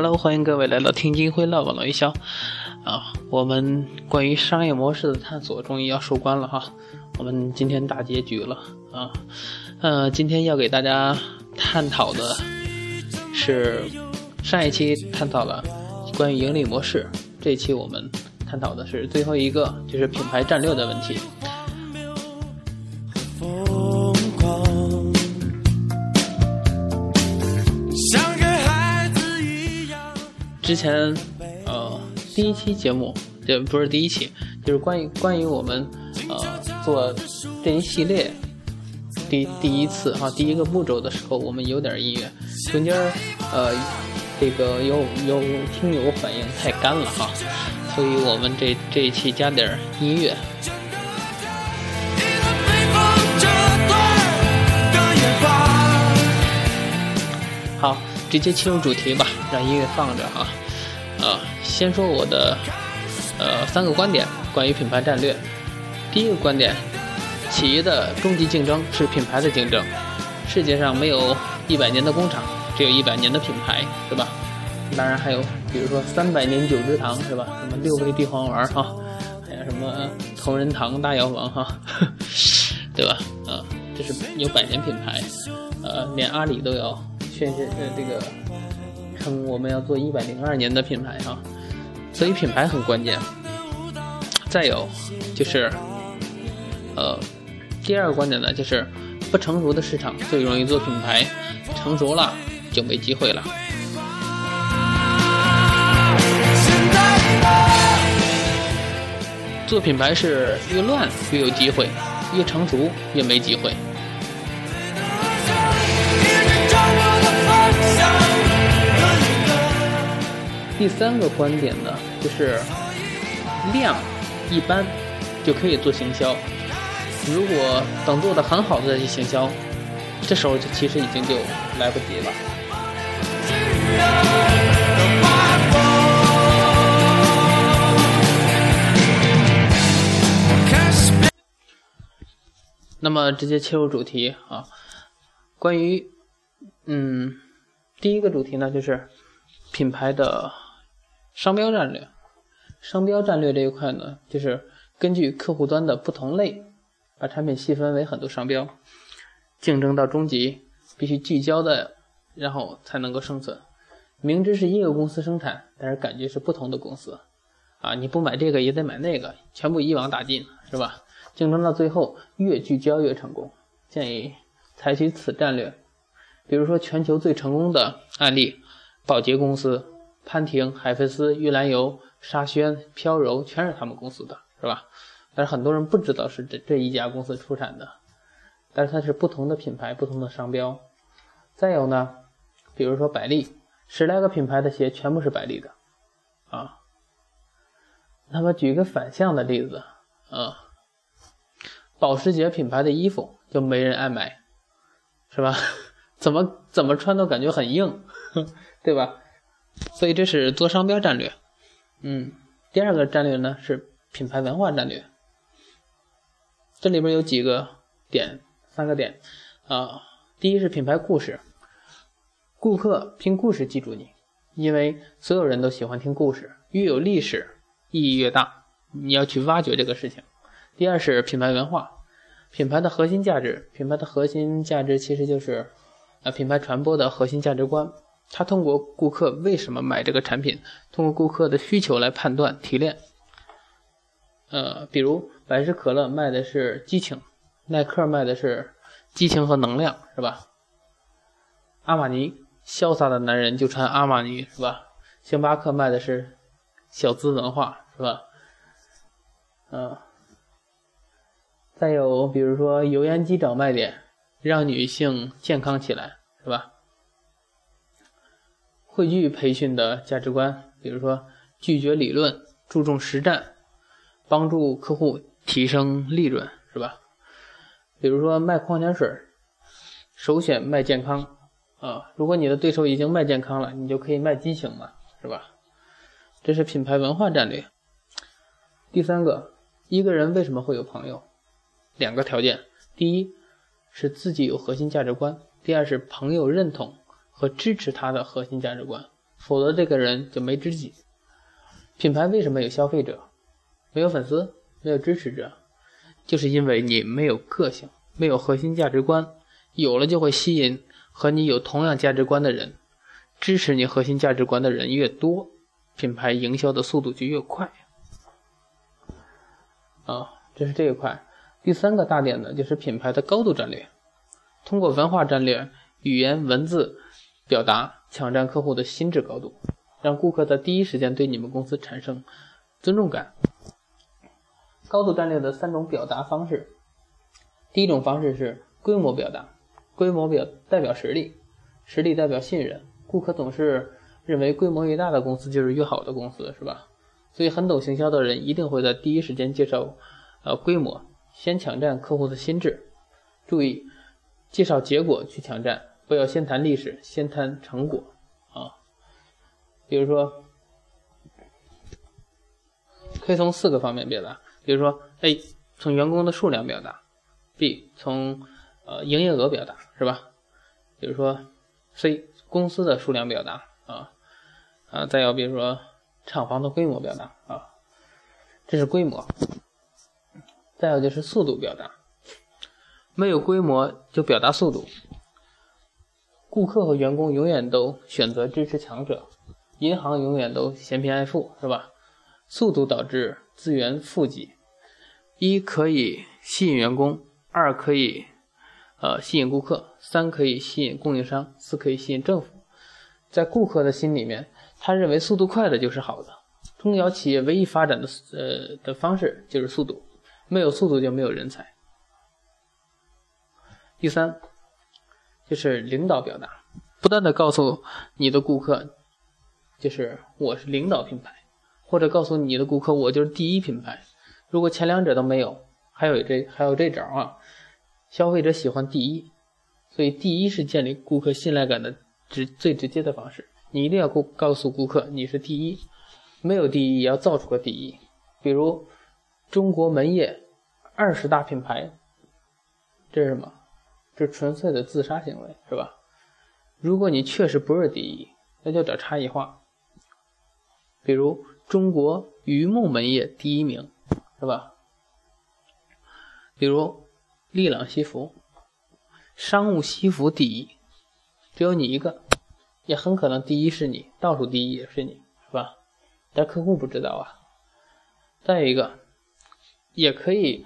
Hello，欢迎各位来到听金辉乐网络营销啊！我们关于商业模式的探索终于要收官了哈，我们今天大结局了啊！呃，今天要给大家探讨的是上一期探讨了关于盈利模式，这期我们探讨的是最后一个，就是品牌战略的问题。之前，呃，第一期节目，这不是第一期，就是关于关于我们，呃，做这一系列第第一次哈，第一个步骤的时候，我们有点音乐，中间呃，这个有有听友反映太干了哈，所以我们这这一期加点音乐。好。直接切入主题吧，让音乐放着哈。啊，先说我的呃三个观点关于品牌战略。第一个观点，企业的终极竞争是品牌的竞争。世界上没有一百年的工厂，只有一百年的品牌，对吧？当然还有，比如说三百年九芝堂，是吧？什么六味地黄丸哈，还有什么同仁堂大药房哈，对吧？啊，这是有百年品牌，呃，连阿里都有。宣誓呃，这个称我们要做一百零二年的品牌哈，所以品牌很关键。再有就是，呃，第二个观点呢，就是不成熟的市场最容易做品牌，成熟了就没机会了。做品牌是越乱越有机会，越成熟越没机会。第三个观点呢，就是量一般就可以做行销。如果等做的很好的再去行销，这时候就其实已经就来不及了。那么直接切入主题啊，关于嗯第一个主题呢，就是品牌的。商标战略，商标战略这一块呢，就是根据客户端的不同类，把产品细分为很多商标，竞争到终极必须聚焦的，然后才能够生存。明知是一个公司生产，但是感觉是不同的公司，啊，你不买这个也得买那个，全部一网打尽，是吧？竞争到最后越聚焦越成功。建议采取此战略，比如说全球最成功的案例，宝洁公司。潘婷、海飞丝、玉兰油、沙宣、飘柔，全是他们公司的，是吧？但是很多人不知道是这这一家公司出产的，但是它是不同的品牌、不同的商标。再有呢，比如说百丽，十来个品牌的鞋全部是百丽的，啊。那么举一个反向的例子，啊，保时捷品牌的衣服就没人爱买，是吧？怎么怎么穿都感觉很硬，对吧？所以这是做商标战略，嗯，第二个战略呢是品牌文化战略。这里边有几个点，三个点啊。第一是品牌故事，顾客听故事记住你，因为所有人都喜欢听故事，越有历史意义越大，你要去挖掘这个事情。第二是品牌文化，品牌的核心价值，品牌的核心价值其实就是呃品牌传播的核心价值观。他通过顾客为什么买这个产品，通过顾客的需求来判断提炼。呃，比如百事可乐卖的是激情，耐克卖的是激情和能量，是吧？阿玛尼，潇洒的男人就穿阿玛尼，是吧？星巴克卖的是小资文化，是吧？嗯，再有比如说油烟机找卖点，让女性健康起来，是吧？汇聚培训的价值观，比如说拒绝理论，注重实战，帮助客户提升利润，是吧？比如说卖矿泉水，首选卖健康啊。如果你的对手已经卖健康了，你就可以卖激情嘛，是吧？这是品牌文化战略。第三个，一个人为什么会有朋友？两个条件：第一是自己有核心价值观；第二是朋友认同。和支持他的核心价值观，否则这个人就没知己。品牌为什么有消费者，没有粉丝，没有支持者？就是因为你没有个性，没有核心价值观。有了就会吸引和你有同样价值观的人，支持你核心价值观的人越多，品牌营销的速度就越快。啊，这是这一块。第三个大点呢，就是品牌的高度战略，通过文化战略、语言文字表达，抢占客户的心智高度，让顾客在第一时间对你们公司产生尊重感。高度战略的三种表达方式，第一种方式是规模表达，规模表代表实力，实力代表信任。顾客总是认为规模越大的公司就是越好的公司，是吧？所以很懂行销的人一定会在第一时间介绍，呃，规模，先抢占客户的心智。注意，介绍结果去抢占，不要先谈历史，先谈成果啊。比如说，可以从四个方面表达。比如说，A 从员工的数量表达，B 从呃营业额表达，是吧？比如说，C 公司的数量表达啊啊，再有比如说厂房的规模表达啊，这是规模。再有就是速度表达，没有规模就表达速度。顾客和员工永远都选择支持强者，银行永远都嫌贫爱富，是吧？速度导致资源富集。一可以吸引员工，二可以呃吸引顾客，三可以吸引供应商，四可以吸引政府。在顾客的心里面，他认为速度快的就是好的。中小企业唯一发展的呃的方式就是速度，没有速度就没有人才。第三就是领导表达，不断的告诉你的顾客，就是我是领导品牌，或者告诉你的顾客我就是第一品牌。如果前两者都没有，还有这还有这招啊！消费者喜欢第一，所以第一是建立顾客信赖感的直最直接的方式。你一定要告告诉顾客你是第一，没有第一也要造出个第一。比如中国门业二十大品牌，这是什么？这纯粹的自杀行为，是吧？如果你确实不是第一，那就找差异化。比如中国榆木门业第一名。是吧？比如利朗西服，商务西服第一，只有你一个，也很可能第一是你，倒数第一也是你，是吧？但客户不知道啊。再一个，也可以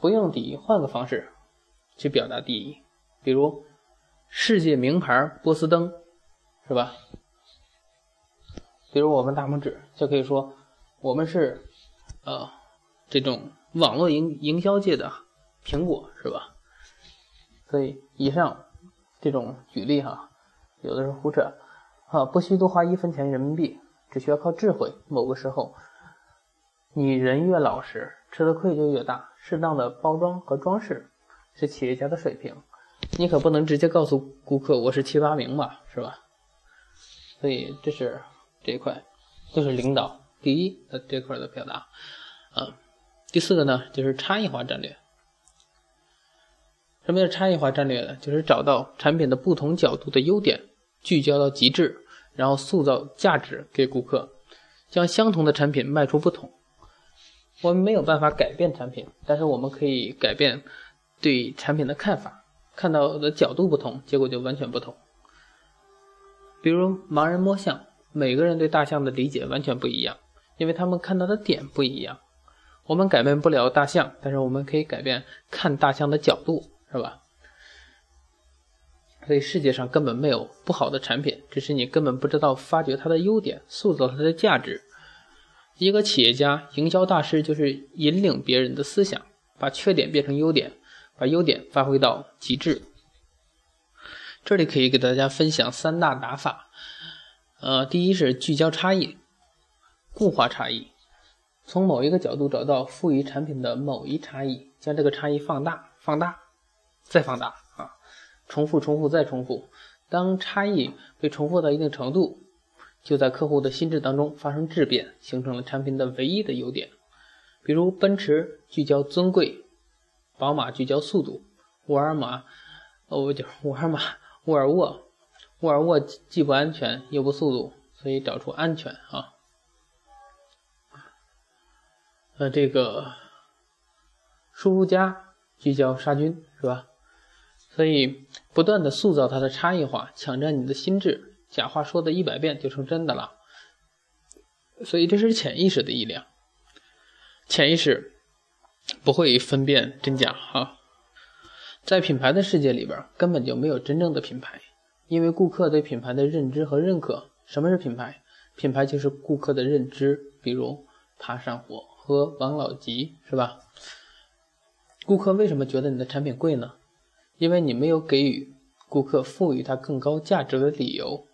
不用第一，换个方式去表达第一，比如世界名牌波司登，是吧？比如我们大拇指就可以说，我们是，呃。这种网络营营销界的苹果是吧？所以以上这种举例哈，有的是胡扯啊，不需多花一分钱人民币，只需要靠智慧。某个时候，你人越老实，吃的亏就越大。适当的包装和装饰是企业家的水平，你可不能直接告诉顾客我是七八名吧，是吧？所以这是这一块，就是领导第一的这块的表达啊。第四个呢，就是差异化战略。什么叫差异化战略呢？就是找到产品的不同角度的优点，聚焦到极致，然后塑造价值给顾客，将相同的产品卖出不同。我们没有办法改变产品，但是我们可以改变对产品的看法，看到的角度不同，结果就完全不同。比如盲人摸象，每个人对大象的理解完全不一样，因为他们看到的点不一样。我们改变不了大象，但是我们可以改变看大象的角度，是吧？所以世界上根本没有不好的产品，只是你根本不知道发掘它的优点，塑造它的价值。一个企业家、营销大师就是引领别人的思想，把缺点变成优点，把优点发挥到极致。这里可以给大家分享三大打法，呃，第一是聚焦差异，固化差异。从某一个角度找到赋予产品的某一差异，将这个差异放大、放大、再放大啊，重复、重复、再重复。当差异被重复到一定程度，就在客户的心智当中发生质变，形成了产品的唯一的优点。比如奔驰聚焦尊贵，宝马聚焦速度，沃尔玛哦，不就沃尔玛，沃尔沃，沃尔沃既不安全又不速度，所以找出安全啊。呃，这个舒肤佳聚焦杀菌是吧？所以不断的塑造它的差异化，抢占你的心智。假话说的一百遍就成真的了。所以这是潜意识的力量，潜意识不会分辨真假哈。在品牌的世界里边，根本就没有真正的品牌，因为顾客对品牌的认知和认可。什么是品牌？品牌就是顾客的认知。比如爬山虎和王老吉，是吧？顾客为什么觉得你的产品贵呢？因为你没有给予顾客赋予它更高价值的理由。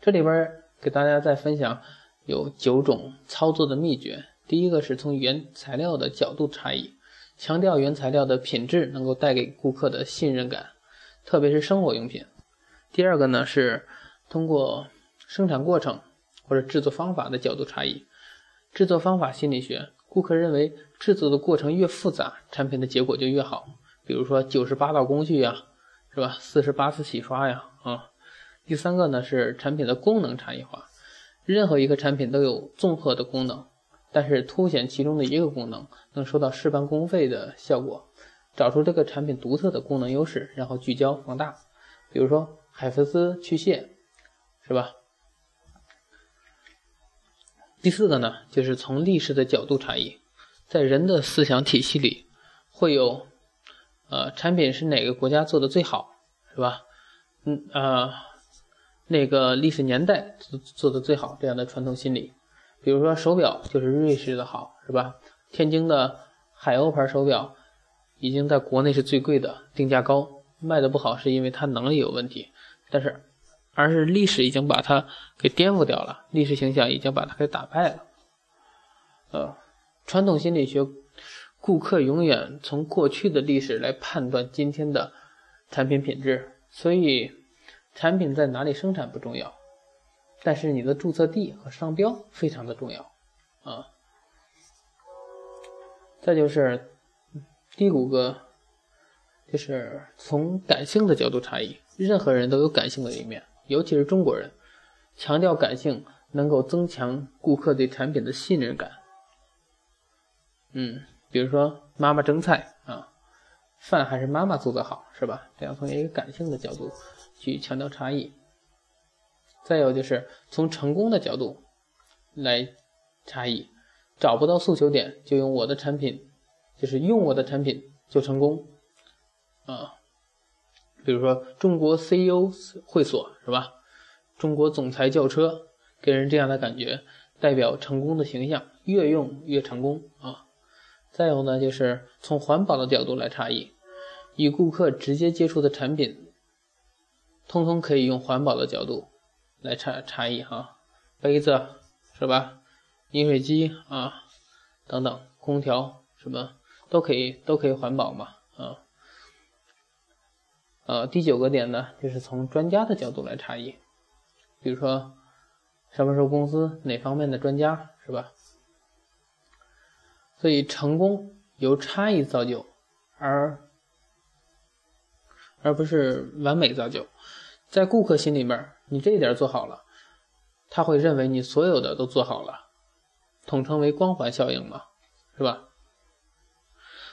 这里边给大家再分享有九种操作的秘诀。第一个是从原材料的角度差异。强调原材料的品质能够带给顾客的信任感，特别是生活用品。第二个呢是通过生产过程或者制作方法的角度差异。制作方法心理学，顾客认为制作的过程越复杂，产品的结果就越好。比如说九十八道工序呀，是吧？四十八次洗刷呀，啊。第三个呢是产品的功能差异化。任何一个产品都有综合的功能。但是凸显其中的一个功能能收到事半功倍的效果，找出这个产品独特的功能优势，然后聚焦放大。比如说海飞丝去屑，是吧？第四个呢，就是从历史的角度差异，在人的思想体系里会有，呃，产品是哪个国家做的最好，是吧？嗯啊，那个历史年代做做的最好这样的传统心理。比如说手表就是瑞士的好，是吧？天津的海鸥牌手表已经在国内是最贵的，定价高，卖的不好是因为它能力有问题，但是而是历史已经把它给颠覆掉了，历史形象已经把它给打败了。呃，传统心理学，顾客永远从过去的历史来判断今天的产品品质，所以产品在哪里生产不重要。但是你的注册地和商标非常的重要啊。再就是第五个，就是从感性的角度差异。任何人都有感性的一面，尤其是中国人，强调感性能够增强顾客对产品的信任感。嗯，比如说妈妈蒸菜啊，饭还是妈妈做的好，是吧？这样从一个感性的角度去强调差异。再有就是从成功的角度来差异，找不到诉求点就用我的产品，就是用我的产品就成功啊。比如说中国 CEO 会所是吧？中国总裁轿车给人这样的感觉，代表成功的形象，越用越成功啊。再有呢，就是从环保的角度来差异，与顾客直接接触的产品，通通可以用环保的角度。来差差异哈，杯子是吧？饮水机啊，等等，空调什么都可以，都可以环保嘛啊。呃，第九个点呢，就是从专家的角度来差异，比如说什么时候公司哪方面的专家是吧？所以成功由差异造就，而而不是完美造就，在顾客心里面。你这一点做好了，他会认为你所有的都做好了，统称为光环效应嘛，是吧？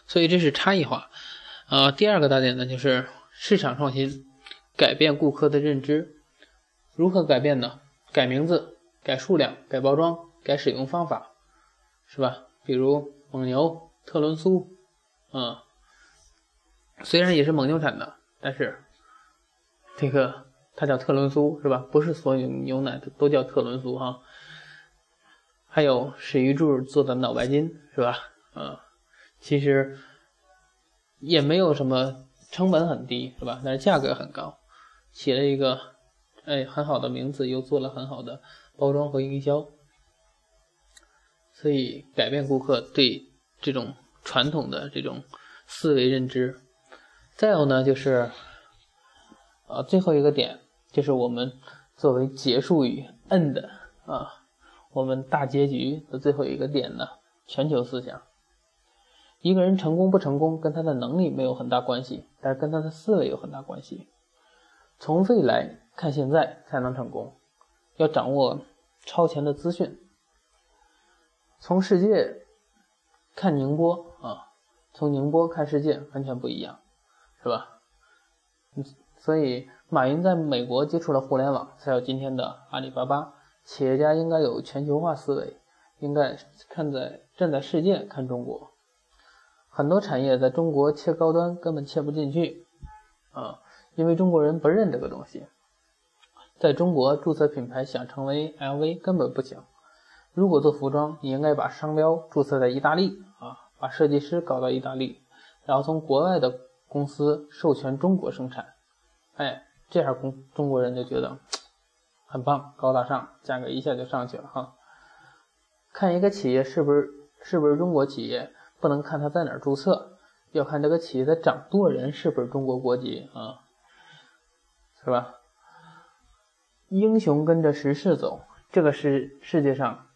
所以这是差异化。啊，第二个大点呢，就是市场创新，改变顾客的认知。如何改变呢？改名字、改数量、改包装、改使用方法，是吧？比如蒙牛、特仑苏，啊，虽然也是蒙牛产的，但是这个。它叫特仑苏是吧？不是所有牛奶都叫特仑苏哈。还有史玉柱做的脑白金是吧？嗯，其实也没有什么成本很低是吧？但是价格很高，起了一个哎很好的名字，又做了很好的包装和营销，所以改变顾客对这种传统的这种思维认知。再有呢，就是啊最后一个点。就是我们作为结束语 end 啊，我们大结局的最后一个点呢，全球思想。一个人成功不成功，跟他的能力没有很大关系，但是跟他的思维有很大关系。从未来看现在才能成功，要掌握超前的资讯，从世界看宁波啊，从宁波看世界完全不一样，是吧？所以马云在美国接触了互联网，才有今天的阿里巴巴。企业家应该有全球化思维，应该看在站在世界看中国。很多产业在中国切高端根本切不进去啊，因为中国人不认这个东西。在中国注册品牌想成为 LV 根本不行。如果做服装，你应该把商标注册在意大利啊，把设计师搞到意大利，然后从国外的公司授权中国生产。哎，这样中中国人就觉得很棒、高大上，价格一下就上去了哈。看一个企业是不是是不是中国企业？不能看他在哪儿注册，要看这个企业的掌舵人是不是中国国籍啊，是吧？英雄跟着时势走，这个是世界上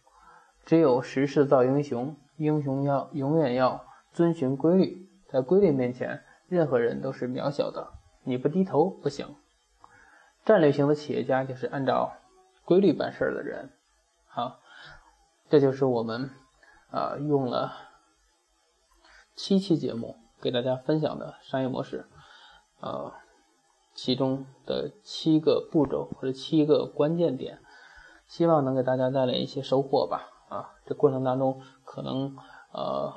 只有时势造英雄，英雄要永远要遵循规律，在规律面前，任何人都是渺小的，你不低头不行。战略型的企业家就是按照规律办事的人。好，这就是我们啊用了。七期节目给大家分享的商业模式，呃，其中的七个步骤或者七个关键点，希望能给大家带来一些收获吧。啊，这过程当中可能呃，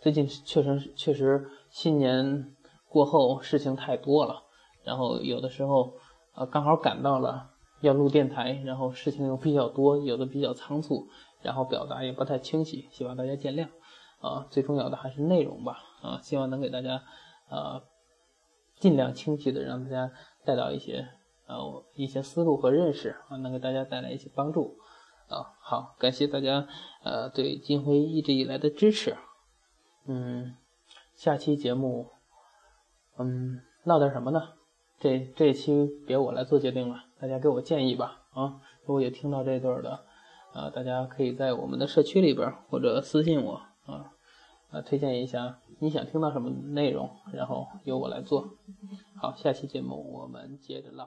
最近确实确实新年过后事情太多了，然后有的时候呃刚好赶到了要录电台，然后事情又比较多，有的比较仓促，然后表达也不太清晰，希望大家见谅。啊，最重要的还是内容吧。啊，希望能给大家，呃，尽量清晰的让大家带到一些，呃，一些思路和认识啊，能给大家带来一些帮助。啊，好，感谢大家，呃，对金辉一直以来的支持。嗯，下期节目，嗯，唠点什么呢？这这期别我来做决定了，大家给我建议吧。啊，如果有听到这段的，啊，大家可以在我们的社区里边或者私信我。啊，啊，推荐一下你想听到什么内容，然后由我来做。好，下期节目我们接着唠。